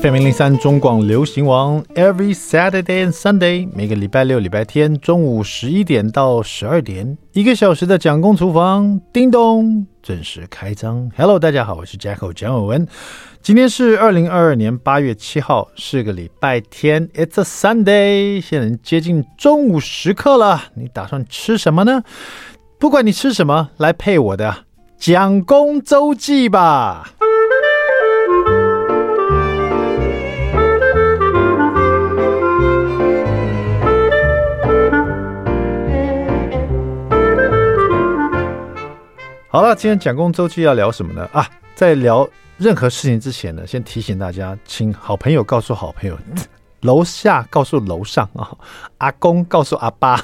FM 零零三中广流行王，Every Saturday and Sunday，每个礼拜六、礼拜天中午十一点到十二点，一个小时的蒋公厨房，叮咚，正式开张。Hello，大家好，我是 Jacko 蒋伟文。今天是二零二二年八月七号，是个礼拜天，It's a Sunday。现在接近中午时刻了，你打算吃什么呢？不管你吃什么，来配我的蒋公周记吧。好了，今天蒋公周记要聊什么呢？啊，在聊任何事情之前呢，先提醒大家，请好朋友告诉好朋友，楼下告诉楼上啊，阿公告诉阿爸。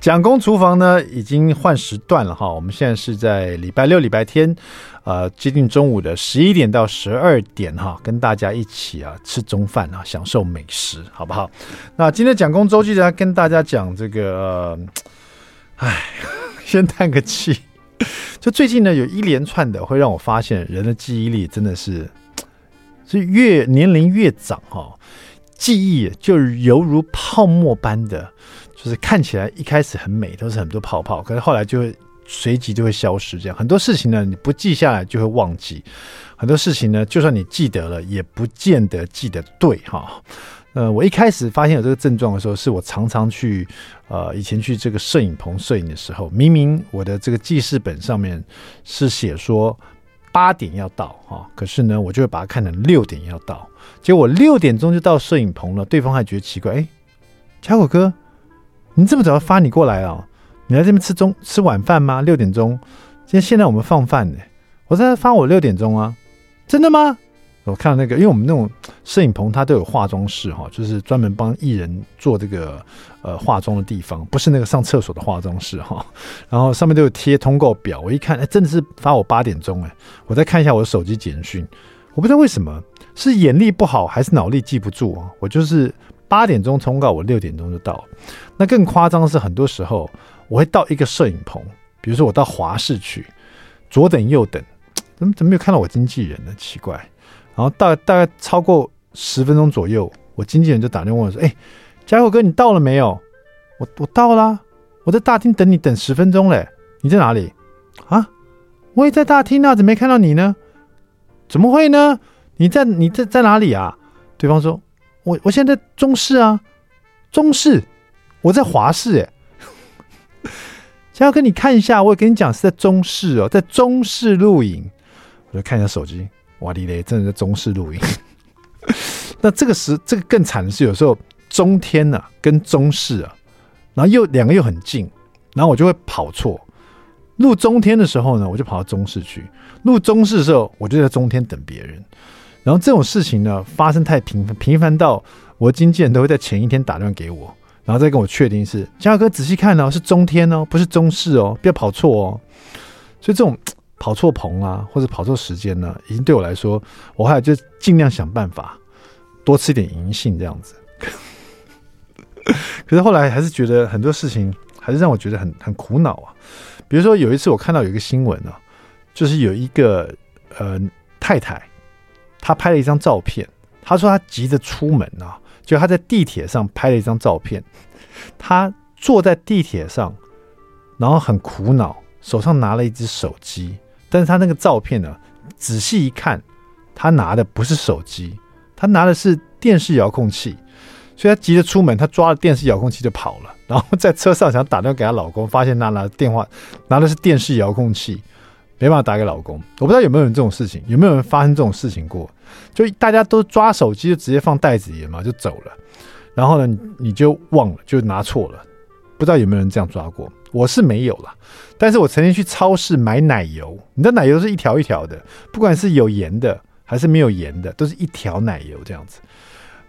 蒋公厨房呢已经换时段了哈，我们现在是在礼拜六、礼拜天，呃，接近中午的十一点到十二点哈，跟大家一起啊吃中饭啊，享受美食，好不好？那今天蒋公周记呢，跟大家讲这个，哎、先叹个气。就最近呢，有一连串的会让我发现，人的记忆力真的是，是越年龄越长哈，记忆就犹如泡沫般的，就是看起来一开始很美，都是很多泡泡，可是后来就会随即就会消失。这样很多事情呢，你不记下来就会忘记；很多事情呢，就算你记得了，也不见得记得对哈。呃，我一开始发现有这个症状的时候，是我常常去，呃，以前去这个摄影棚摄影的时候，明明我的这个记事本上面是写说八点要到哈，可是呢，我就会把它看成六点要到，结果六点钟就到摄影棚了，对方还觉得奇怪，哎，嘉果哥，你这么早发你过来啊？你来这边吃中吃晚饭吗？六点钟，今天现在我们放饭呢，我在发我六点钟啊，真的吗？我看到那个，因为我们那种摄影棚，它都有化妆室哈，就是专门帮艺人做这个呃化妆的地方，不是那个上厕所的化妆室哈。然后上面都有贴通告表，我一看，哎，真的是发我八点钟哎。我再看一下我的手机简讯，我不知道为什么是眼力不好还是脑力记不住啊。我就是八点钟通告，我六点钟就到。那更夸张的是，很多时候我会到一个摄影棚，比如说我到华视去，左等右等，怎么怎么没有看到我经纪人呢？奇怪。然后大大概超过十分钟左右，我经纪人就打电话问我说：“哎，嘉禾哥，你到了没有？”我我到了，我在大厅等你等十分钟嘞。你在哪里？啊，我也在大厅啊，怎么没看到你呢？怎么会呢？你在你在在哪里啊？对方说：“我我现在在中视啊，中视，我在华视。”哎，嘉禾哥，你看一下，我也跟你讲是在中视哦，在中视录影。我就看一下手机。哇哩嘞，真的在中式录影。那这个时，这个更惨的是，有时候中天呢、啊、跟中式啊，然后又两个又很近，然后我就会跑错。录中天的时候呢，我就跑到中式去；录中式的时候，我就在中天等别人。然后这种事情呢，发生太频繁，频繁到我经纪人都会在前一天打电话给我，然后再跟我确定是嘉哥仔细看哦，是中天哦，不是中式哦，不要跑错哦。所以这种。跑错棚啊，或者跑错时间呢，已经对我来说，我后来就尽量想办法多吃点银杏这样子。可是后来还是觉得很多事情还是让我觉得很很苦恼啊。比如说有一次我看到有一个新闻啊，就是有一个呃太太，她拍了一张照片，她说她急着出门啊，就她在地铁上拍了一张照片，她坐在地铁上，然后很苦恼，手上拿了一只手机。但是他那个照片呢，仔细一看，他拿的不是手机，他拿的是电视遥控器，所以他急着出门，他抓了电视遥控器就跑了。然后在车上想打电话给她老公，发现他拿电话拿的是电视遥控器，没办法打给老公。我不知道有没有人这种事情，有没有人发生这种事情过？就大家都抓手机就直接放袋子里嘛，就走了。然后呢，你就忘了，就拿错了。不知道有没有人这样抓过？我是没有啦，但是我曾经去超市买奶油，你的奶油是一条一条的，不管是有盐的还是没有盐的，都是一条奶油这样子。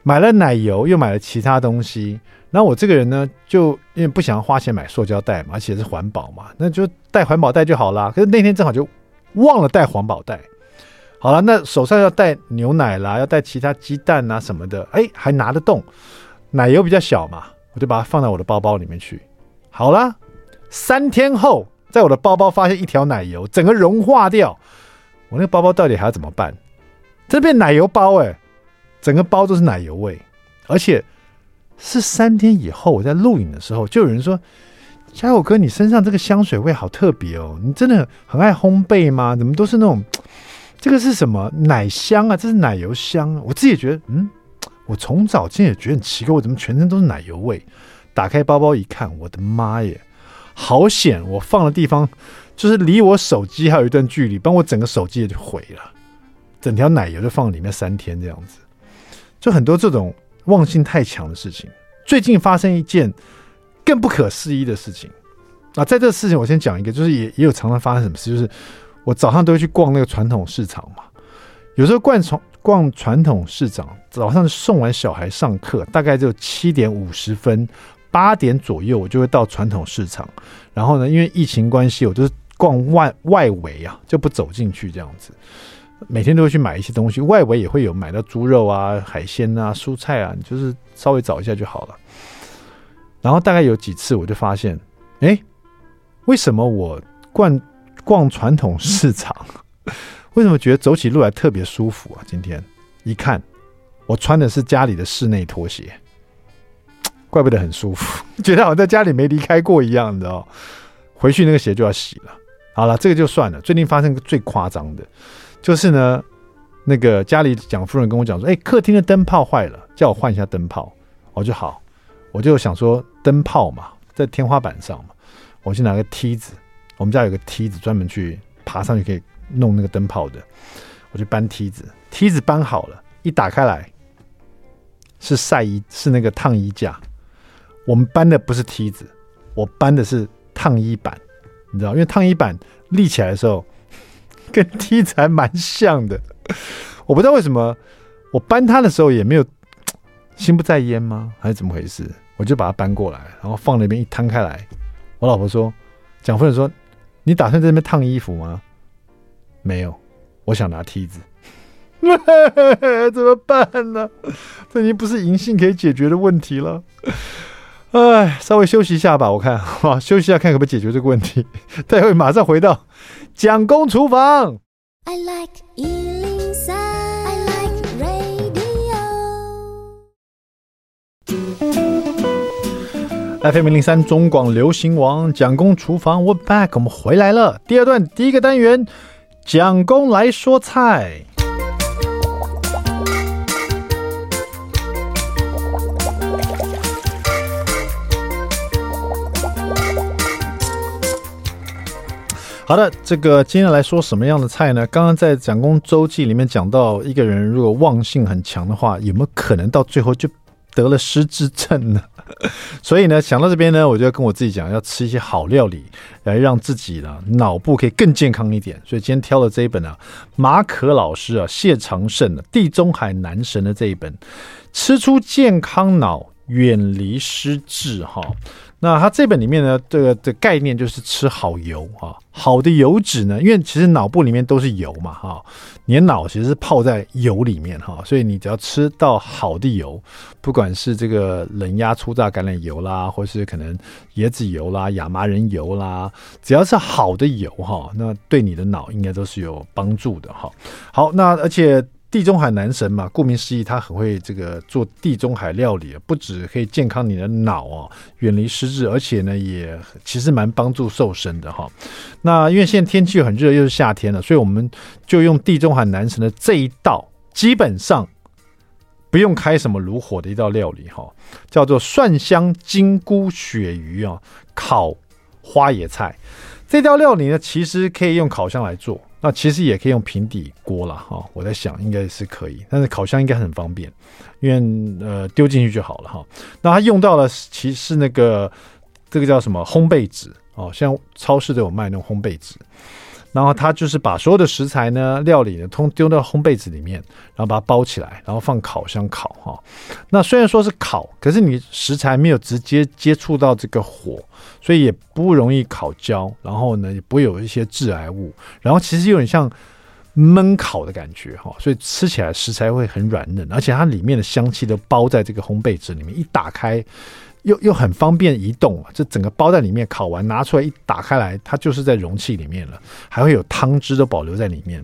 买了奶油，又买了其他东西，那我这个人呢，就因为不想要花钱买塑胶袋嘛，而且是环保嘛，那就带环保袋就好啦。可是那天正好就忘了带环保袋，好了，那手上要带牛奶啦，要带其他鸡蛋啊什么的，哎，还拿得动，奶油比较小嘛。我就把它放到我的包包里面去。好了，三天后，在我的包包发现一条奶油，整个融化掉。我那个包包到底还要怎么办？这变奶油包哎、整个包都是奶油味，而且是三天以后我在录影的时候，就有人说：“家友哥，你身上这个香水味好特别哦，你真的很爱烘焙吗？怎么都是那种 这个是什么奶香啊？这是奶油香啊。”我自己也觉得，嗯，我从早今天也觉得很奇怪，我怎么全身都是奶油味？打开包包一看，我的妈耶，好险！我放的地方就是离我手机还有一段距离，帮我整个手机也就毁了。整条奶油就放里面三天这样子，就很多这种忘性太强的事情。最近发生一件更不可思议的事情啊，在这个事情我先讲一个，就是也也有常常发生什么事，就是我早上都会去逛那个传统市场嘛，有时候逛传逛传统市场，早上送完小孩上课，大概就七点五十分。八点左右，我就会到传统市场。然后呢，因为疫情关系，我就是逛外外围啊，就不走进去这样子。每天都会去买一些东西，外围也会有买到猪肉啊、海鲜啊、蔬菜啊，你就是稍微找一下就好了。然后大概有几次，我就发现，哎，为什么我逛逛传统市场，为什么觉得走起路来特别舒服啊？今天一看，我穿的是家里的室内拖鞋。怪不得很舒服，觉得好像在家里没离开过一样，你知道？回去那个鞋就要洗了。好了，这个就算了。最近发生个最夸张的，就是呢，那个家里蒋夫人跟我讲说：“哎，客厅的灯泡坏了，叫我换一下灯泡。”我就好，我就想说灯泡嘛，在天花板上嘛，我去拿个梯子，我们家有个梯子专门去爬上去可以弄那个灯泡的，我去搬梯子，梯子搬好了，一打开来是晒衣，是那个烫衣架。我们搬的不是梯子，我搬的是烫衣板，你知道，因为烫衣板立起来的时候 跟梯子还蛮像的。我不知道为什么我搬它的时候也没有心不在焉吗？还是怎么回事？我就把它搬过来，然后放那边一摊开来。我老婆说：“蒋夫人说，你打算在那边烫衣服吗？”没有，我想拿梯子。怎么办呢？这已经不是银杏可以解决的问题了。哎，稍微休息一下吧，我看，好，休息一下，看可不可以解决这个问题。待会马上回到蒋公厨房。I like 103, I like radio. FM 103中广流行王蒋公厨房，We're back，我们回来了。第二段第一个单元，蒋公来说菜。好的，这个今天来说什么样的菜呢？刚刚在蒋公周记里面讲到，一个人如果忘性很强的话，有没有可能到最后就得了失智症呢？所以呢，想到这边呢，我就要跟我自己讲，要吃一些好料理，来让自己呢脑部可以更健康一点。所以今天挑了这一本啊，马可老师啊，谢长胜的地中海男神的这一本，吃出健康脑，远离失智哈。那它这本里面呢，这个的概念就是吃好油啊，好的油脂呢，因为其实脑部里面都是油嘛哈，你的脑其实是泡在油里面哈，所以你只要吃到好的油，不管是这个冷压粗榨橄榄油啦，或是可能椰子油啦、亚麻仁油啦，只要是好的油哈，那对你的脑应该都是有帮助的哈。好，那而且。地中海男神嘛，顾名思义，他很会这个做地中海料理，不止可以健康你的脑哦，远离失智，而且呢，也其实蛮帮助瘦身的哈。那因为现在天气很热，又是夏天了，所以我们就用地中海男神的这一道，基本上不用开什么炉火的一道料理哈，叫做蒜香金菇鳕鱼啊，烤花椰菜。这道料理呢，其实可以用烤箱来做。那其实也可以用平底锅了哈，我在想应该是可以，但是烤箱应该很方便，因为呃丢进去就好了哈。那它用到了其实是那个这个叫什么烘焙纸哦，像超市都有卖那种烘焙纸。然后他就是把所有的食材呢、料理呢，通丢到烘焙纸里面，然后把它包起来，然后放烤箱烤哈。那虽然说是烤，可是你食材没有直接接触到这个火，所以也不容易烤焦。然后呢，也不会有一些致癌物。然后其实有点像焖烤的感觉哈，所以吃起来食材会很软嫩，而且它里面的香气都包在这个烘焙纸里面，一打开。又又很方便移动！这整个包在里面，烤完拿出来一打开来，它就是在容器里面了，还会有汤汁都保留在里面，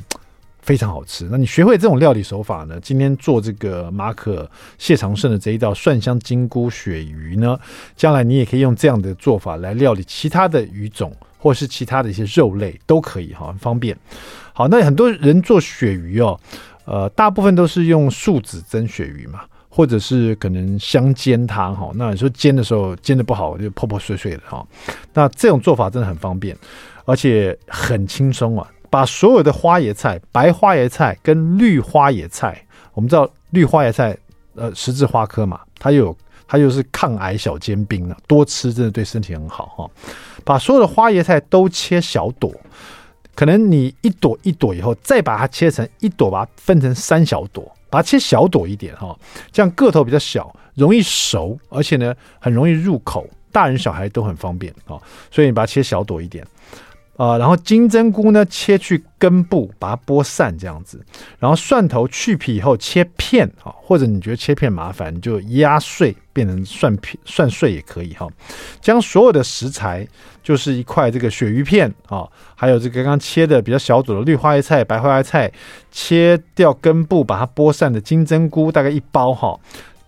非常好吃。那你学会这种料理手法呢？今天做这个马可谢长胜的这一道蒜香金菇鳕鱼呢，将来你也可以用这样的做法来料理其他的鱼种，或是其他的一些肉类都可以哈，很方便。好，那很多人做鳕鱼哦，呃，大部分都是用树脂蒸鳕鱼嘛，或者是可能香煎它哈。那你说煎的时候煎的不好，就破破碎碎的哈。那这种做法真的很方便，而且很轻松啊。把所有的花椰菜、白花椰菜跟绿花椰菜，我们知道绿花椰菜，呃，十字花科嘛，它有它又是抗癌小尖兵呢，多吃真的对身体很好哈。把所有的花椰菜都切小朵，可能你一朵一朵以后，再把它切成一朵，把它分成三小朵，把它切小朵一点哈，这样个头比较小，容易熟，而且呢很容易入口，大人小孩都很方便啊，所以你把它切小朵一点。啊、然后金针菇呢，切去根部，把它剥散这样子。然后蒜头去皮以后切片啊，或者你觉得切片麻烦，你就压碎变成蒜片、蒜碎也可以哈。将所有的食材，就是一块这个鳕鱼片啊，还有这个刚刚切的比较小朵的绿花椰菜、白花椰菜，切掉根部，把它剥散的金针菇大概一包哈。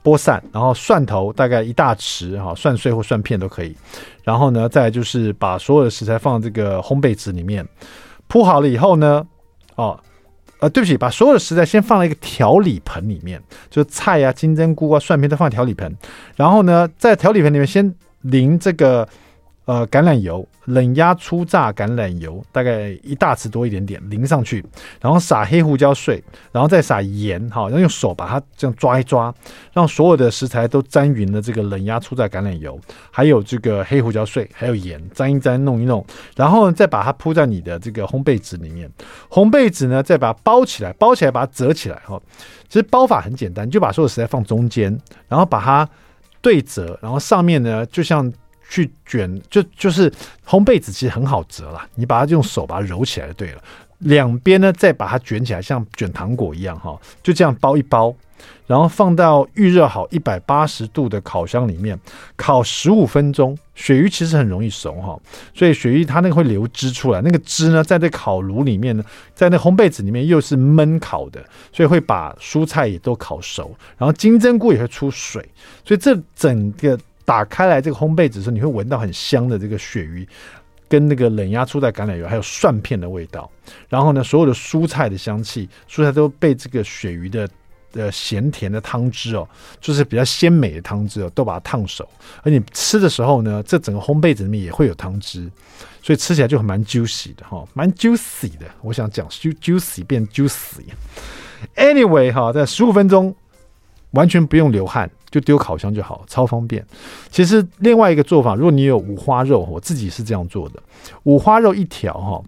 剥散，然后蒜头大概一大匙哈，蒜碎或蒜片都可以。然后呢，再就是把所有的食材放这个烘焙纸里面，铺好了以后呢，哦，呃，对不起，把所有的食材先放在一个调理盆里面，就是菜啊、金针菇啊、蒜片都放调理盆。然后呢，在调理盆里面先淋这个。呃，橄榄油，冷压初榨橄榄油，大概一大匙多一点点，淋上去，然后撒黑胡椒碎，然后再撒盐，哈，然后用手把它这样抓一抓，让所有的食材都沾匀了这个冷压初榨橄榄油，还有这个黑胡椒碎，还有盐，沾一沾，弄一弄，然后再把它铺在你的这个烘焙纸里面，烘焙纸呢，再把它包起来，包起来把它折起来，哈，其实包法很简单，就把所有食材放中间，然后把它对折，然后上面呢，就像。去卷就就是烘焙纸其实很好折啦，你把它用手把它揉起来就对了。两边呢再把它卷起来，像卷糖果一样哈，就这样包一包，然后放到预热好一百八十度的烤箱里面烤十五分钟。鳕鱼其实很容易熟哈，所以鳕鱼它那个会流汁出来，那个汁呢在这烤炉里面呢，在那烘焙纸里面又是焖烤的，所以会把蔬菜也都烤熟，然后金针菇也会出水，所以这整个。打开来这个烘焙纸的时候，你会闻到很香的这个鳕鱼，跟那个冷压初榨橄榄油，还有蒜片的味道。然后呢，所有的蔬菜的香气，蔬菜都被这个鳕鱼的呃咸甜的汤汁哦，就是比较鲜美的汤汁哦，都把它烫熟。而你吃的时候呢，这整个烘焙纸里面也会有汤汁，所以吃起来就很蛮 juicy 的哈，蛮 juicy 的。我想讲 juicy 变 juicy。Anyway 哈，在十五分钟完全不用流汗。就丢烤箱就好，超方便。其实另外一个做法，如果你有五花肉，我自己是这样做的：五花肉一条哈，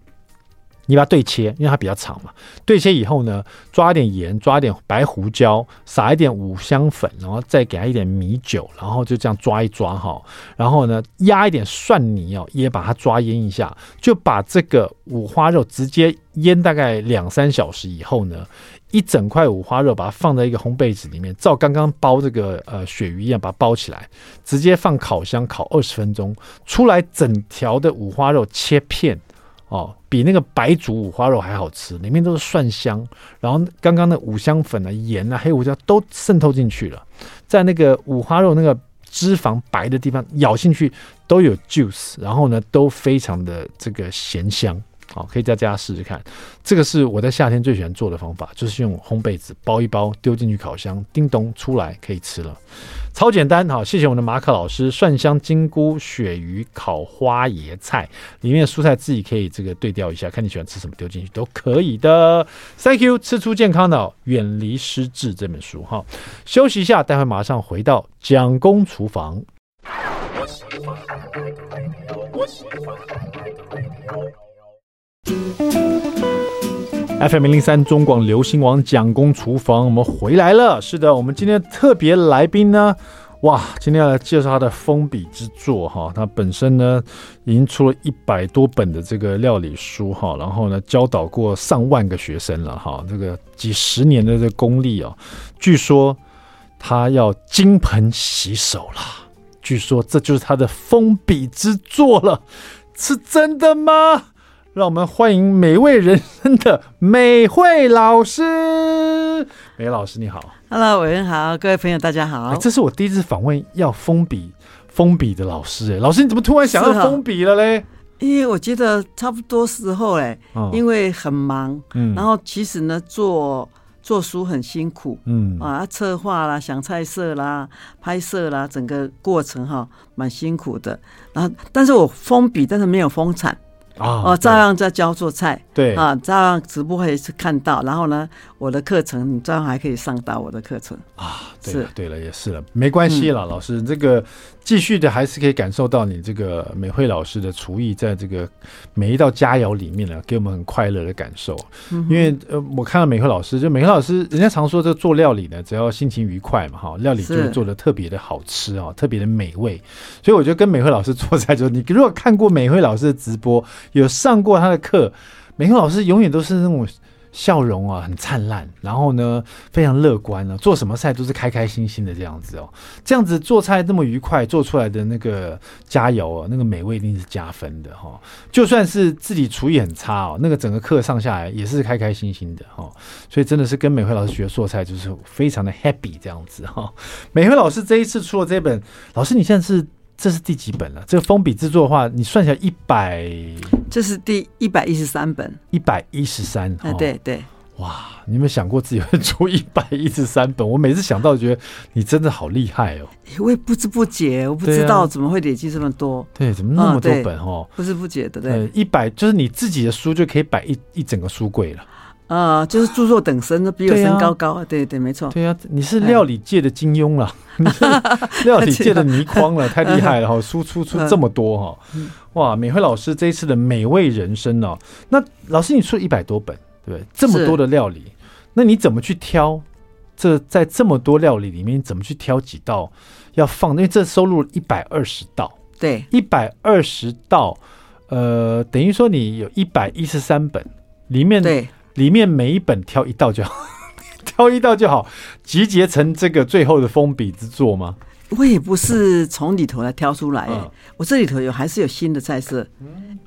你把它对切，因为它比较长嘛。对切以后呢，抓一点盐，抓一点白胡椒，撒一点五香粉，然后再给它一点米酒，然后就这样抓一抓哈。然后呢，压一点蒜泥哦，也把它抓腌一下，就把这个五花肉直接腌大概两三小时以后呢。一整块五花肉，把它放在一个烘焙纸里面，照刚刚包这个呃鳕鱼一样，把它包起来，直接放烤箱烤二十分钟，出来整条的五花肉切片哦，比那个白煮五花肉还好吃，里面都是蒜香，然后刚刚的五香粉啊、盐啊、黑胡椒都渗透进去了，在那个五花肉那个脂肪白的地方咬进去都有 juice，然后呢都非常的这个咸香。好，可以在家试试看。这个是我在夏天最喜欢做的方法，就是用烘焙纸包一包，丢进去烤箱，叮咚出来可以吃了，超简单。好，谢谢我们的马可老师，蒜香金菇鳕鱼烤花椰菜，里面的蔬菜自己可以这个对调一下，看你喜欢吃什么，丢进去都可以的。Thank you，吃出健康的，远离失智这本书。哈，休息一下，待会马上回到蒋公厨房。FM 零零三中广流行网蒋公厨房，我们回来了。是的，我们今天特别来宾呢，哇，今天要来介绍他的封笔之作哈。他本身呢已经出了一百多本的这个料理书哈，然后呢教导过上万个学生了哈，这个几十年的这个功力啊，据说他要金盆洗手了，据说这就是他的封笔之作了，是真的吗？让我们欢迎美味人生的美慧老师。美慧老师你好，Hello，伟恩好，各位朋友大家好。这是我第一次访问要封笔封笔的老师，哎，老师你怎么突然想要封笔了嘞？因为我觉得差不多时候哎，因为很忙，嗯，然后其实呢做做书很辛苦，嗯啊，策划啦、想菜色啦、拍摄啦，整个过程哈蛮辛苦的。然后，但是我封笔，但是没有封产。哦，照样在教做菜，对。啊，照样直播也是看到，然后呢，我的课程你照样还可以上到我的课程啊。对了，对了，也是了，没关系了，老师，这个继续的还是可以感受到你这个美惠老师的厨艺，在这个每一道佳肴里面呢，给我们很快乐的感受。因为呃，我看到美惠老师，就美惠老师，人家常说这做料理呢，只要心情愉快嘛，哈，料理就会做的特别的好吃啊，特别的美味。所以我觉得跟美惠老师做菜，就是你如果看过美惠老师的直播，有上过他的课，美惠老师永远都是那种。笑容啊，很灿烂，然后呢，非常乐观啊，做什么菜都是开开心心的这样子哦。这样子做菜这么愉快，做出来的那个佳肴啊，那个美味一定是加分的哈。就算是自己厨艺很差哦，那个整个课上下来也是开开心心的哈。所以真的是跟美惠老师学做菜，就是非常的 happy 这样子哈。美惠老师这一次出了这本，老师你现在是。这是第几本了？这个封笔制作的话，你算起来一百，这是第一百一十三本，一百一十三。哎，对对，哇！你有没有想过自己会出 一百一十三本？我每次想到，觉得你真的好厉害哦！我也不知不觉，我不知道怎么会累积这么多。对，怎么那么多本哦？不知不觉的，对，一百就是你自己的书就可以摆一一整个书柜了。啊，就是著作等身，比我身高高。对对，没错。对呀，你是料理界的金庸了，你是料理界的倪匡了，太厉害了哈！输出出这么多哈，哇！美惠老师这一次的美味人生哦，那老师你出了一百多本，对不对？这么多的料理，那你怎么去挑？这在这么多料理里面，怎么去挑几道要放？因为这收录一百二十道，对，一百二十道，呃，等于说你有一百一十三本里面对。里面每一本挑一道就好，挑一道就好，集结成这个最后的封笔之作吗？我也不是从里头来挑出来，嗯、我这里头有还是有新的菜色，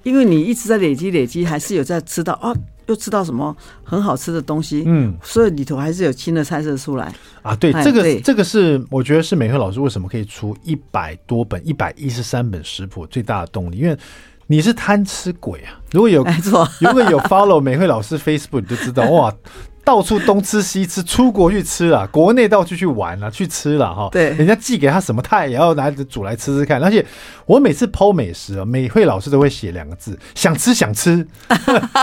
因为你一直在累积累积，还是有在吃到啊，又吃到什么很好吃的东西，嗯，所以里头还是有新的菜色出来啊。对，这个这个是我觉得是美惠老师为什么可以出一百多本、一百一十三本食谱最大的动力，因为。你是贪吃鬼啊！如果有如果有 follow 美慧老师 Facebook，你就知道哇。到处东吃西吃，出国去吃了，国内到处去玩了，去吃了哈。对，人家寄给他什么，他也要拿着煮来吃吃看。而且我每次 po 美食啊，美慧老师都会写两个字：想吃想吃。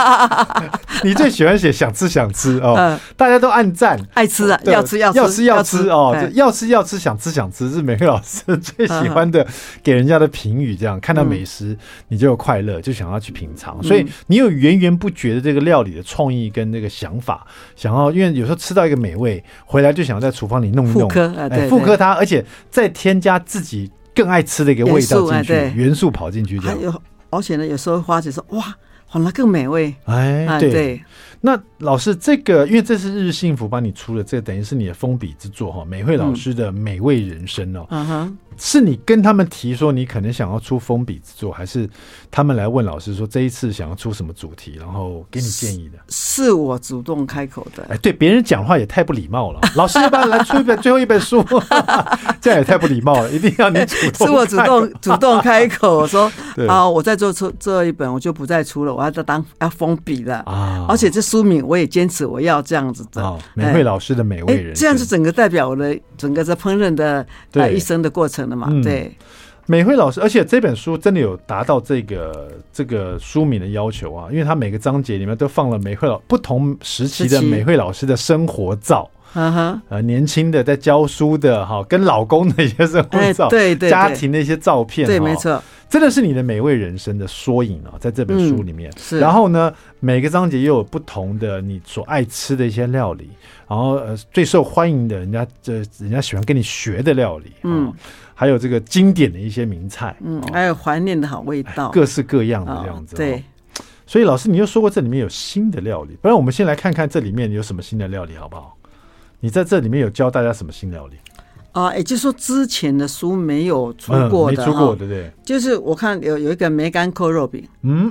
你最喜欢写想吃想吃哦，大家都按赞，爱吃啊，要吃要要吃要吃哦，要吃要吃想吃想吃是美慧老师最喜欢的给人家的评语。这样看到美食你就有快乐，就想要去品尝，所以你有源源不绝的这个料理的创意跟那个想法。想要，因为有时候吃到一个美味，回来就想要在厨房里弄一弄，哎，复刻它，而且再添加自己更爱吃的一个味道进去，元素跑进去，还有，而且呢，有时候花姐说，哇，反而更美味，哎，对。那老师，这个因为这是日幸福帮你出的，这个等于是你的封笔之作哈，美惠老师的美味人生哦。嗯哼。是你跟他们提说你可能想要出封笔之作，还是他们来问老师说这一次想要出什么主题，然后给你建议的？是，是我主动开口的。哎，对，别人讲话也太不礼貌了。老师要不要来出一本最后一本书？这样也太不礼貌了，一定要你主动。是我主动 主动开口我说 啊，我再做出这一本，我就不再出了，我要再当要封笔了啊！而且这书名我也坚持我要这样子的。哦，美慧老师的美味人生，这样子整个代表我的整个在烹饪的对一生的过程。嗯，对，美惠老师，而且这本书真的有达到这个这个书名的要求啊，因为它每个章节里面都放了美惠老不同时期的美惠老师的生活照，呃，年轻的在教书的哈，跟老公的一些生活照，对对，家庭的一些照片，对，没错，真的是你的美味人生的缩影啊，在这本书里面。是，然后呢，每个章节又有不同的你所爱吃的一些料理，然后呃，最受欢迎的人家这人家喜欢跟你学的料理，嗯。还有这个经典的一些名菜，嗯，还有怀念的好味道，各式各样的这样子。哦、对，所以老师，你又说过这里面有新的料理，不然我们先来看看这里面有什么新的料理，好不好？你在这里面有教大家什么新料理？啊，也就是说之前的书没有出过的，嗯、没出过，对不对？就是我看有有一个梅干扣肉饼，嗯，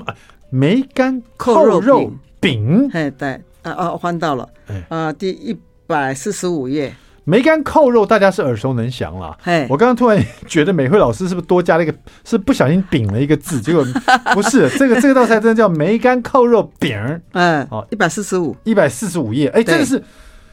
梅干扣肉饼。哎，对，啊啊，翻到了，啊，第一百四十五页。梅干扣肉，大家是耳熟能详了。嘿，我刚刚突然觉得美惠老师是不是多加了一个，是不小心饼了一个字？结果 不是，这个这个道菜真的叫梅干扣肉饼。嗯，哦，一百四十五，一百四十五页。哎，真的是，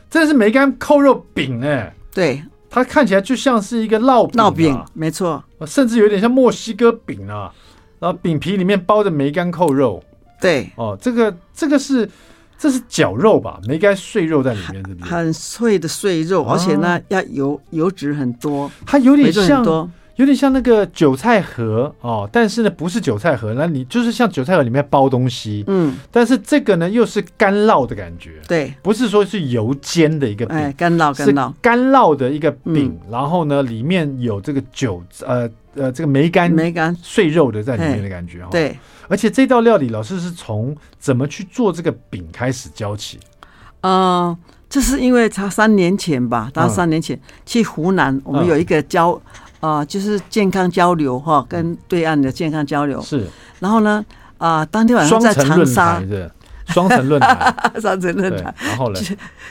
真的是梅干扣肉饼哎。对，它看起来就像是一个烙烙饼，没错，甚至有点像墨西哥饼啊。然后饼皮里面包着梅干扣肉。对，哦，这个这个是。这是绞肉吧？没该碎肉在里面？很脆的碎肉，而且呢，要油油脂很多。它有点像，有点像那个韭菜盒哦，但是呢，不是韭菜盒，那你就是像韭菜盒里面包东西。嗯，但是这个呢，又是干烙的感觉。对，不是说是油煎的一个饼，哎，干烙干烙干烙的一个饼，然后呢，里面有这个韭呃呃这个梅干梅干碎肉的在里面的感觉。对。而且这道料理，老师是从怎么去做这个饼开始教起？嗯，这是因为他三年前吧，他三年前去湖南，我们有一个交啊、呃，就是健康交流哈，跟对岸的健康交流是。然后呢，啊、呃，当天晚上在长沙，双层论坛，双层论坛。然后呢，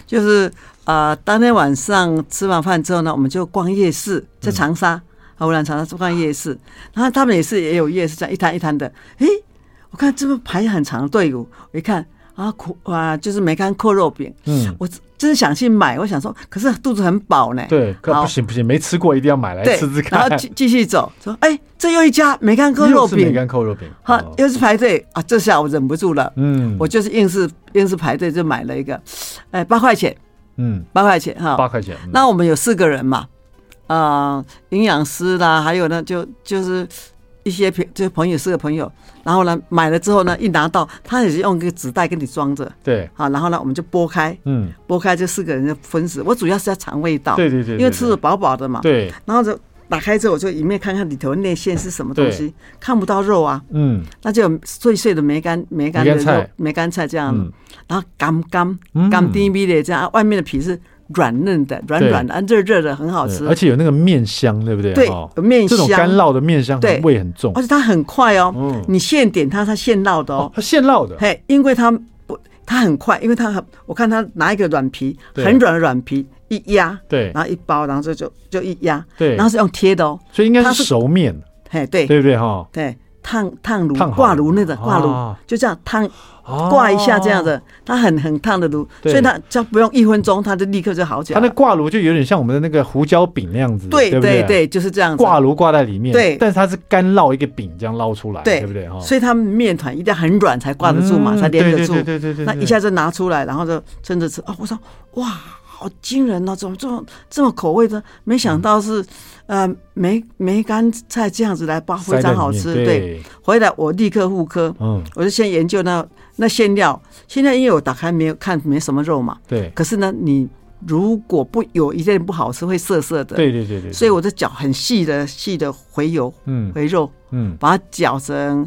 就是啊、呃，当天晚上吃完饭之后呢，我们就逛夜市，在长沙。嗯湖南长沙逛夜市，然后他们也是也有夜市，这样一摊一摊的。诶，我看这么排很长的队伍，我一看啊，苦啊，就是梅干扣肉饼。嗯，我真是想去买，我想说，可是肚子很饱呢。对，可不行不行，没吃过一定要买来吃吃看。然后继继续走，说，哎，这又一家梅干扣肉饼，梅干扣肉饼。好，又是排队啊，这下我忍不住了。嗯，我就是硬是硬是排队就买了一个，哎，八块钱。嗯，八块钱哈，八块钱。那我们有四个人嘛。啊，营养、呃、师啦，还有呢，就就是一些朋，就朋友，四个朋友，然后呢，买了之后呢，一拿到，他也是用个纸袋给你装着，对，好，然后呢，我们就剥开，嗯，剥开这四个人的分子。我主要是要尝味道，对对对，因为吃的饱饱的嘛，对，然后就打开之后，我就里面看看里头内馅是什么东西，看不到肉啊，嗯，那就有碎碎的梅干梅干的肉，梅干菜这样，然后干干干滴滴的这样，外面的皮是。软嫩的，软软的，热热的，很好吃，而且有那个面香，对不对？对，有面香，这种干烙的面香，对，味很重，而且它很快哦。你现点它，它现烙的哦，它现烙的。嘿，因为它不，它很快，因为它很，我看它拿一个软皮，很软的软皮一压，对，然后一包，然后就就就一压，对，然后是用贴的哦，所以应该是熟面，嘿，对，对不对？哈？对，烫烫炉挂炉那种挂炉，就这样烫。挂一下这样的，它很很烫的炉，所以它就不用一分钟，它就立刻就好起来。它那挂炉就有点像我们的那个胡椒饼那样子，对对对，就是这样。挂炉挂在里面，对，但是它是干烙一个饼这样捞出来，对不对？所以它面团一定要很软才挂得住嘛，才连得住。对对对对，那一下就拿出来，然后就趁着吃啊！我说哇，好惊人哦，怎么这么这么口味的？没想到是。呃，梅梅干菜这样子来包非常好吃，对，对。回来我立刻复刻，嗯，我就先研究那那馅料。现在因为我打开没有看没什么肉嘛，对。可是呢，你如果不有一点不好吃，会涩涩的，对对对对。所以我就搅很细的细的回油，嗯，回肉，嗯，把它搅成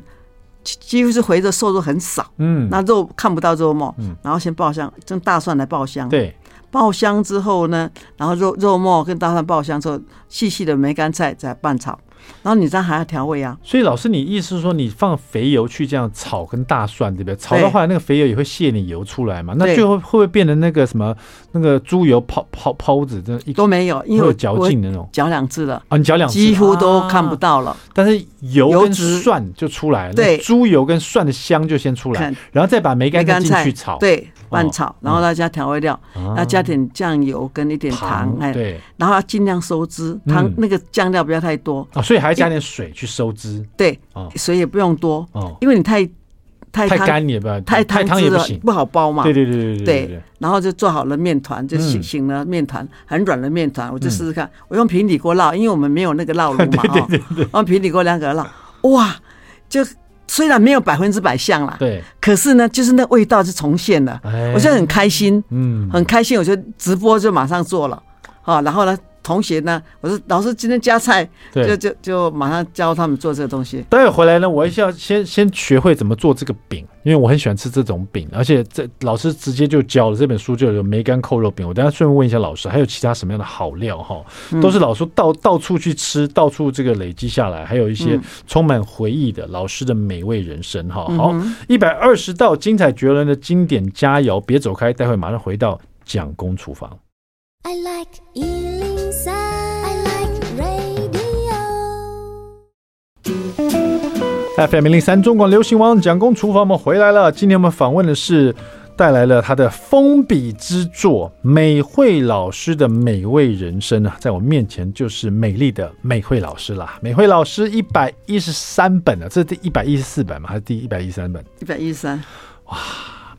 几乎是回的瘦肉很少，嗯，那肉看不到肉末，嗯，然后先爆香，用大蒜来爆香，对。爆香之后呢，然后肉肉末跟大蒜爆香之后，细细的梅干菜再拌炒，然后你这样还要调味啊。所以老师，你意思是说你放肥油去这样炒跟大蒜，对不对？炒到后来，那个肥油也会泄你油出来嘛？那最后会不会变成那个什么那个猪油泡泡泡子？这都没有，因为有嚼劲的那种。嚼两次了啊，你嚼两次几乎都看不到了。但是油跟蒜就出来了，对，猪油跟蒜的香就先出来，然后再把梅干菜进去炒，对。拌炒，然后再加调味料，要加点酱油跟一点糖，哎，对，然后要尽量收汁，糖那个酱料不要太多。啊，所以还要加点水去收汁，对，水也不用多，因为你太太太干也不要，太太汤也不行，不好包嘛，对对对对对，然后就做好了面团，就醒醒了面团，很软的面团，我就试试看，我用平底锅烙，因为我们没有那个烙炉嘛，哦，用平底锅两个烙，哇，就。虽然没有百分之百像啦，对，可是呢，就是那味道就重现了，我就很开心，嗯，很开心，我就直播就马上做了，啊，然后呢，同学呢，我说老师今天加菜，就就就马上教他们做这个东西。待会回来呢，我一定要先先学会怎么做这个饼，因为我很喜欢吃这种饼，而且这老师直接就教了。这本书就有梅干扣肉饼，我等下顺便问一下老师，还有其他什么样的好料哈？都是老师到到处去吃，到处这个累积下来，还有一些充满回忆的老师的美味人生哈。好，一百二十道精彩绝伦的经典佳肴，别走开，待会马上回到蒋公厨房。I like FM 零零三中广流行王蒋公厨房，我们回来了。今天我们访问的是带来了他的封笔之作美惠老师的美味人生啊，在我面前就是美丽的美惠老师啦。美惠老师一百一十三本啊，这是第一百一十四本吗？还是第一百一十三本？一百一十三，哇，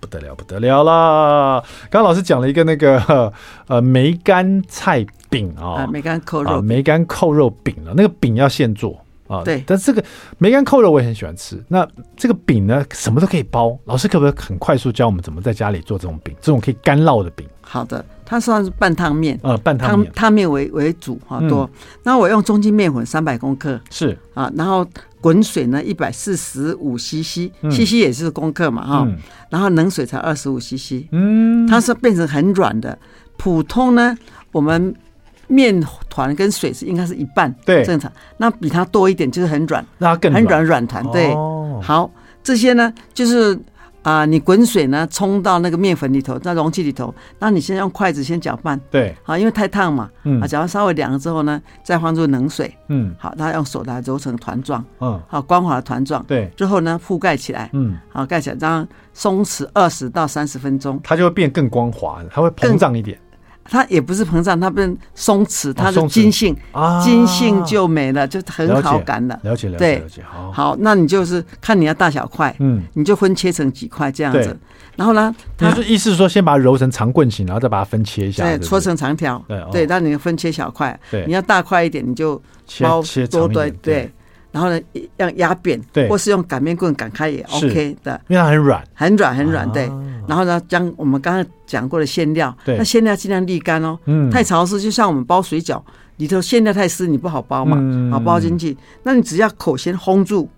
不得了，不得了啦！刚刚老师讲了一个那个呃梅干菜饼啊，梅干扣肉，梅干扣肉饼了，那个饼要现做。啊，对，但这个梅干扣肉我也很喜欢吃。那这个饼呢，什么都可以包。老师可不可以很快速教我们怎么在家里做这种饼？这种可以干烙的饼。好的，它算是半汤面，呃，半汤面，汤面为为主哈多。那、嗯、我用中筋面粉三百公克，是啊，然后滚水呢一百四十五 CC，CC、嗯、也是公克嘛哈，嗯、然后冷水才二十五 CC，嗯，它是变成很软的。普通呢，我们。面团跟水是应该是一半，对，正常。那比它多一点就是很软，那更很软软团。对，哦、好，这些呢就是啊、呃，你滚水呢冲到那个面粉里头，在容器里头。那你先用筷子先搅拌，对，好，因为太烫嘛，嗯，啊，搅拌稍微凉了之后呢，再放入冷水，嗯，好，它用手来揉成团状，嗯，好，光滑的团状，对，之后呢覆盖起来，嗯，好，盖起来，这样松弛二十到三十分钟，它就会变更光滑，它会膨胀一点。它也不是膨胀，它变松弛，它的筋性，啊。筋性就没了，就很好擀了。了解了解，对，好，好那你就是看你要大小块，嗯，你就分切成几块这样子。然后呢，它是意思是说，先把它揉成长棍形，然后再把它分切一下，对，搓成长条，对，对，那你分切小块，对，你要大块一点，你就包多对对。然后呢，要压扁，对，或是用擀面棍擀开也 OK 的，因为它很软，很软，很软，对。然后呢，将我们刚才讲过的馅料，那馅料尽量沥干哦，太潮湿，就像我们包水饺里头馅料太湿，你不好包嘛，好包进去。那你只要口先烘住，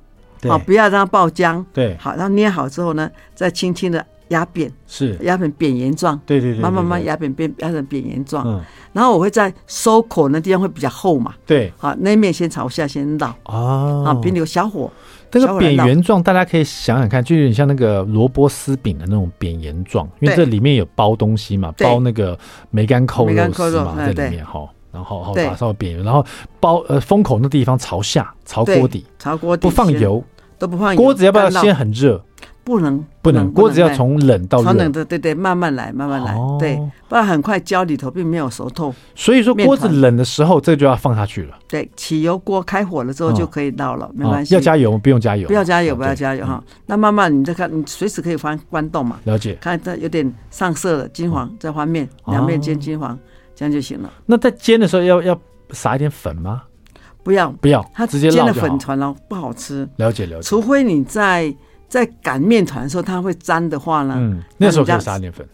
好，不要让它爆浆，对，好，然后捏好之后呢，再轻轻的。压扁是。压扁扁圆状，对对对，慢慢慢压扁变压成扁圆状，嗯，然后我会在收口那地方会比较厚嘛，对，好，那面先朝下先烙，哦，啊，别留小火，这个扁圆状大家可以想想看，就有点像那个萝卜丝饼的那种扁圆状，因为这里面有包东西嘛，包那个梅干扣肉丝嘛在里面哈，然后好打稍微扁圆，然后包呃封口那地方朝下朝锅底，朝锅底不放油。都不放油，锅子要不要先很热？不能不能，锅子要从冷到热，从冷的对对，慢慢来，慢慢来，对，不然很快焦里头并没有熟透。所以说锅子冷的时候，这就要放下去了。对，起油锅开火了之后就可以倒了，没关系。要加油，不用加油，不要加油，不要加油哈。那慢慢你再看，你随时可以翻关动嘛。了解。看它有点上色了，金黄，再翻面，两面煎金黄，这样就行了。那在煎的时候要要撒一点粉吗？不要，不要，它直接煎的粉团了不好吃。了解了解。除非你在。在擀面团的时候，它会粘的话呢，嗯，那时候可以撒点粉，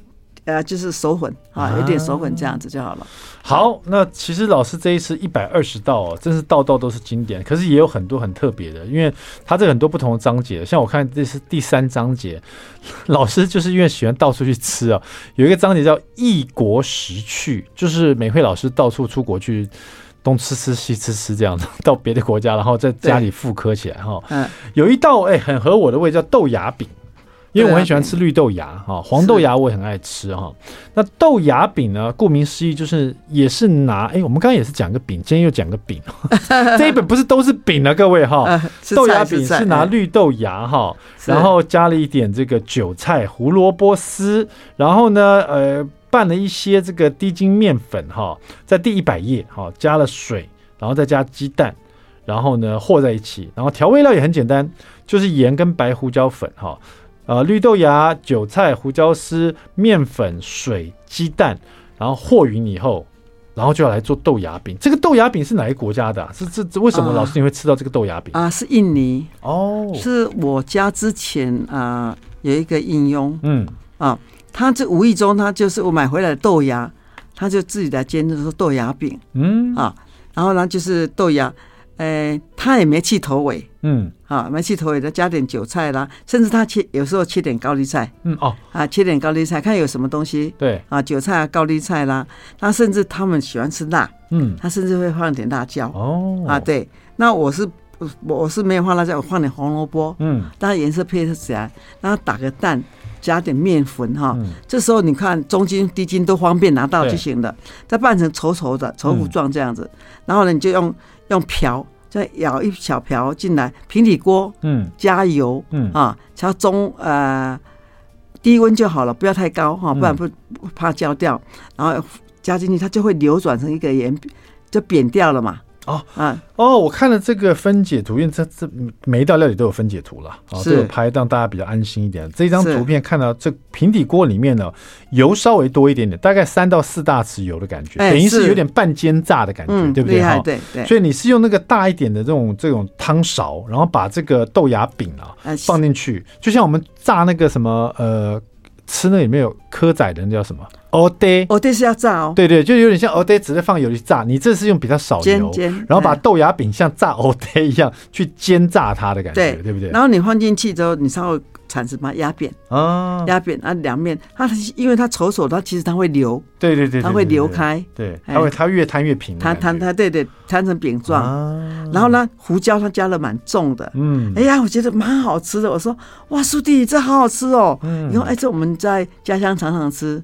呃，就是手粉啊，有点手粉这样子就好了。好，那其实老师这一次一百二十道，哦真是道道都是经典，可是也有很多很特别的，因为它这很多不同的章节，像我看这是第三章节，老师就是因为喜欢到处去吃啊，有一个章节叫异国食趣，就是美惠老师到处出国去。东吃吃西吃吃这样子，到别的国家，然后在家里复刻起来哈。嗯，有一道哎、很合我的味，叫豆芽饼，因为我很喜欢吃绿豆芽哈，黄豆芽我也很爱吃哈。那豆芽饼呢，顾名思义就是也是拿哎、我们刚刚也是讲个饼，今天又讲个饼，这一本不是都是饼啊，各位哈。豆芽饼是拿绿豆芽哈，然后加了一点这个韭菜、胡萝卜丝，然后呢呃。拌了一些这个低筋面粉哈，在第一百页哈加了水，然后再加鸡蛋，然后呢和在一起，然后调味料也很简单，就是盐跟白胡椒粉哈，呃绿豆芽、韭菜、胡椒丝、面粉、水、鸡蛋，然后和匀以后，然后就要来做豆芽饼。这个豆芽饼是哪一个国家的啊？是这这为什么老师你会吃到这个豆芽饼啊？是印尼哦，是我家之前啊有一个应用嗯啊。他这无意中，他就是我买回来的豆芽，他就自己来煎，就是豆芽饼，嗯。啊，然后呢就是豆芽，呃，他也没去头尾，嗯。啊，没去头尾，再加点韭菜啦，甚至他切有时候切点高丽菜，嗯哦。啊，切点高丽菜，看有什么东西，对。啊，韭菜啊，高丽菜啦，他甚至他们喜欢吃辣，嗯，他甚至会放点辣椒，哦。啊，对，那我是我我是没有放辣椒，我放点红萝卜，嗯，当然颜色配合起来，然后打个蛋。加点面粉哈，嗯、这时候你看中筋、低筋都方便拿到就行了。再拌成稠稠的稠糊状这样子，嗯、然后呢，你就用用瓢再舀一小瓢进来，平底锅，嗯，加油，嗯啊，调中呃低温就好了，不要太高哈，不然不怕焦掉。然后加进去，它就会流转成一个圆，就扁掉了嘛。哦，啊，哦，我看了这个分解图，因为这这每一道料理都有分解图了，啊，都有拍，让大家比较安心一点。这张图片看到这平底锅里面呢，油稍微多一点点，大概三到四大匙油的感觉，等于是有点半煎炸的感觉，对不对？哈，对对。所以你是用那个大一点的这种这种汤勺，然后把这个豆芽饼啊放进去，就像我们炸那个什么呃。吃那里面有蚵仔的那叫什么？蚵嗲，蚵嗲是要炸哦。对对，就有点像蚵嗲，直接放油去炸。你这是用比较少油，然后把豆芽饼像炸哦对一样去煎炸它的感觉，对不对？然后你放进去之后，你稍微铲子把它压扁啊，压扁啊，两面它因为它稠稠，它其实它会流，对对对，它会流开，对，它会它越摊越平，摊摊它对对，摊成饼状。然后呢，胡椒它加了蛮重的，嗯，哎呀，我觉得蛮好吃的。我说哇，叔弟这好好吃哦，嗯，你说哎，这我们在家乡常常吃，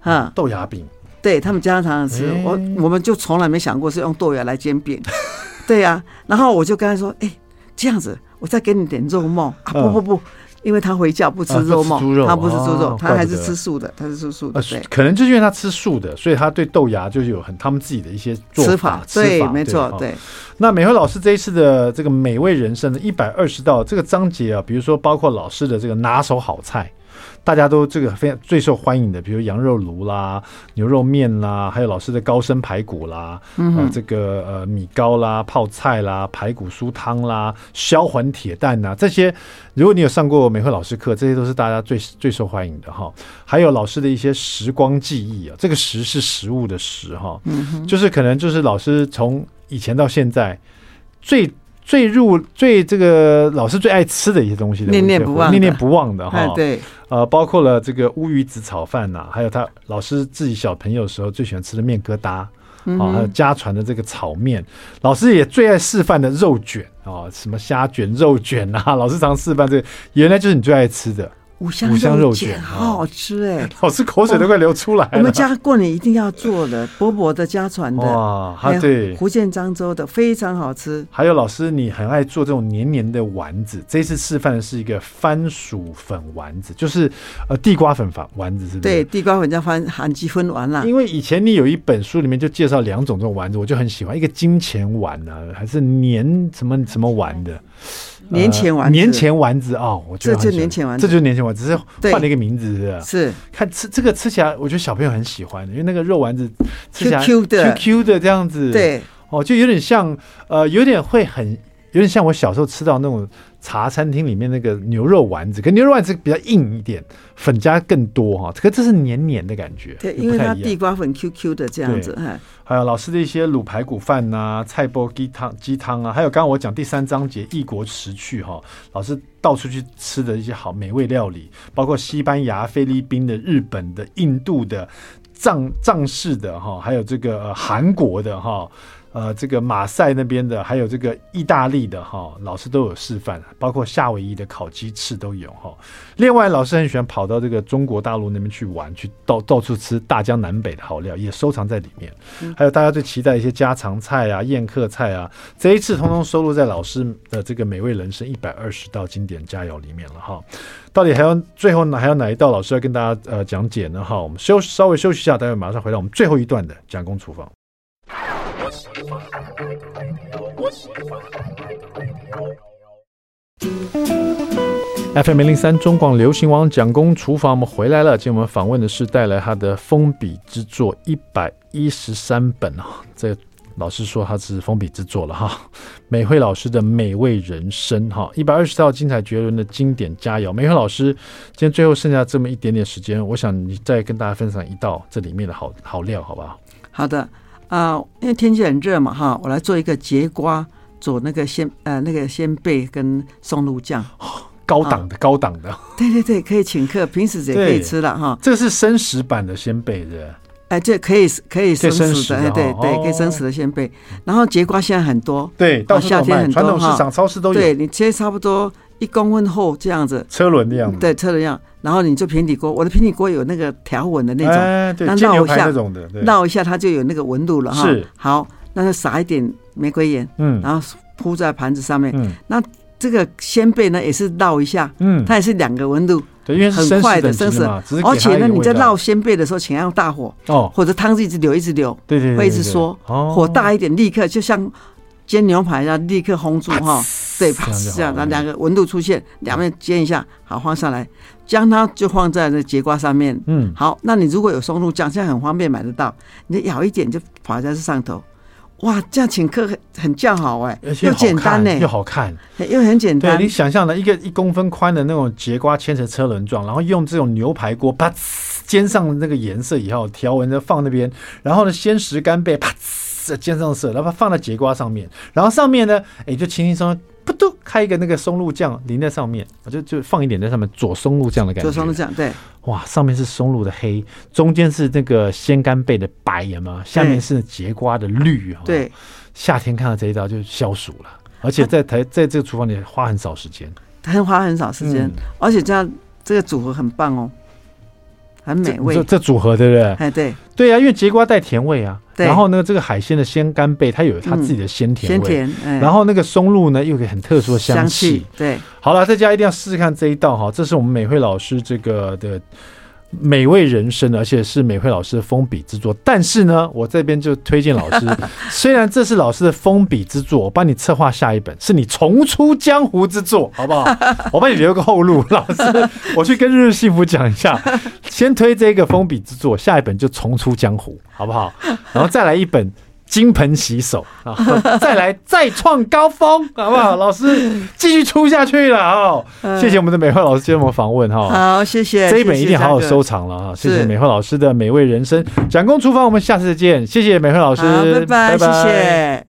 哈，豆芽饼，对他们家常常吃，我我们就从来没想过是用豆芽来煎饼，对呀。然后我就跟他说，哎，这样子，我再给你点肉末啊，不不不。因为他回家不吃肉嘛，他不是猪肉，他还是吃素的，他是吃素的。对，可能就是因为他吃素的，所以他对豆芽就是有很他们自己的一些吃法。对，没错，对。那美惠老师这一次的这个美味人生的一百二十道这个章节啊，比如说包括老师的这个拿手好菜。大家都这个非常最受欢迎的，比如羊肉炉啦、牛肉面啦，还有老师的高升排骨啦，嗯这个呃米糕啦、泡菜啦、排骨酥汤啦、销魂铁蛋呐，这些如果你有上过美惠老师课，这些都是大家最最受欢迎的哈。还有老师的一些时光记忆啊，这个时是食物的食哈，嗯、就是可能就是老师从以前到现在最。最入最这个老师最爱吃的一些东西，念念不忘，念念不忘的哈。对，呃，包括了这个乌鱼子炒饭呐，还有他老师自己小朋友时候最喜欢吃的面疙瘩，啊，还有家传的这个炒面。老师也最爱示范的肉卷啊，什么虾卷、肉卷啊，老师常示范这个，原来就是你最爱吃的。五香肉卷好好吃哎，老师口水都快流出来了。我们家过年一定要做的，伯伯的家传的哇，对，福建漳州的非常好吃。还有老师，你很爱做这种黏黏的丸子，这次示范的是一个番薯粉丸子，就是呃地瓜粉丸丸子，是不是？对，地瓜粉叫番含积分丸啦。因为以前你有一本书里面就介绍两种这种丸子，我就很喜欢，一个金钱丸啊，还是黏什么什么丸的。年前丸子，年前丸子哦，我觉得这就是年前丸子，这就是年前丸子，只是换了一个名字，是。吧？是，看吃这个吃起来，我觉得小朋友很喜欢，因为那个肉丸子吃起来 Q Q 的，Q Q 的这样子，对，哦，就有点像，呃，有点会很，有点像我小时候吃到那种茶餐厅里面那个牛肉丸子，跟牛肉丸子比较硬一点，粉加更多哈，可这是黏黏的感觉，对，因为它地瓜粉 Q Q 的这样子，还有老师的一些卤排骨饭呐、啊、菜包鸡汤鸡汤啊，还有刚刚我讲第三章节异国食趣哈，老师到处去吃的一些好美味料理，包括西班牙、菲律宾的、日本的、印度的、藏藏式的哈，还有这个、呃、韩国的哈。呃，这个马赛那边的，还有这个意大利的哈，老师都有示范，包括夏威夷的烤鸡翅都有哈。另外，老师很喜欢跑到这个中国大陆那边去玩，去到到处吃大江南北的好料，也收藏在里面。还有大家最期待一些家常菜啊、宴客菜啊，这一次通通收录在老师的这个美味人生一百二十道经典佳肴里面了哈。到底还有最后呢？还有哪一道老师要跟大家呃讲解呢？哈，我们休稍微休息一下，待会马上回到我们最后一段的蒋公厨房。FM 零零三中广流行网蒋公厨房，我们回来了。今天我们访问的是带来他的封笔之作一百一十三本啊，这老师说他是封笔之作了哈。美慧老师的美味人生哈，一百二十道精彩绝伦的经典佳肴。美慧老师，今天最后剩下这么一点点时间，我想你再跟大家分享一道这里面的好好料，好不好？好的啊、呃，因为天气很热嘛哈，我来做一个节瓜做那个鲜呃那个鲜贝跟松露酱。高档的，啊、高档的，对对对，可以请客，平时也可以吃了哈。这个是生食版的鲜贝，对哎，这可以可以生食的，对对，可以生食的鲜贝。然后节瓜现在很多，对，到夏天很多，传统市场、超市都有。对，你切差不多一公分厚这样子，车轮的样。子，对，车轮样。然后你做平底锅，我的平底锅有那个条纹的那种，哎，对，煎牛排那种的，绕一下它就有那个纹路了哈。是，好，那就撒一点玫瑰盐，嗯，然后铺在盘子上面，嗯，那。这个鲜贝呢，也是绕一下，嗯，它也是两个温度，对，因为很快的生食，而且呢，你在烙鲜贝的时候，请要用大火哦，或者汤汁一直流，一直流，对对，会一直缩，火大一点，立刻就像煎牛排要，立刻烘住哈，对，啪，这样，那两个温度出现，两面煎一下，好放上来，将它就放在那节瓜上面，嗯，好，那你如果有松露酱，现在很方便买得到，你就舀一点就跑在这上头。哇，这样请客很很叫好哎，又简单呢，又好看，又很简单。对，你想象的一个一公分宽的那种节瓜切成车轮状，然后用这种牛排锅啪煎上那个颜色以后，条纹就放那边，然后呢鲜食干贝啪煎上色，然后放在节瓜上面，然后上面呢，哎就轻轻松松。不都开一个那个松露酱淋在上面，我就就放一点在上面，左松露酱的感觉。左松露酱，对。哇，上面是松露的黑，中间是那个鲜干贝的白，有吗？下面是节瓜的绿。对。夏天看到这一道就消暑了，而且在台 在这个厨房里花很少时间，很花很少时间，而且这样这个组合很棒哦。很美味，这这组合对不对？哎，对，对啊，因为节瓜带甜味啊，然后呢，这个海鲜的鲜干贝它有它自己的鲜甜味，鲜甜，然后那个松露呢又有个很特殊的香气，对。好了，大家一定要试试看这一道哈，这是我们美惠老师这个的。美味人生，而且是美惠老师的封笔之作。但是呢，我这边就推荐老师，虽然这是老师的封笔之作，我帮你策划下一本，是你重出江湖之作，好不好？我帮你留个后路，老师，我去跟日日幸福讲一下，先推这个封笔之作，下一本就重出江湖，好不好？然后再来一本。金盆洗手啊，再来再创高峰，好不好？老师继续出下去了哦。谢谢我们的美惠老师接受我们访问哈。好，谢谢。这一本一定好好收藏了啊。谢谢美惠老师的美味人生，展工厨房，我们下次再见。谢谢美惠老师，拜拜，谢谢。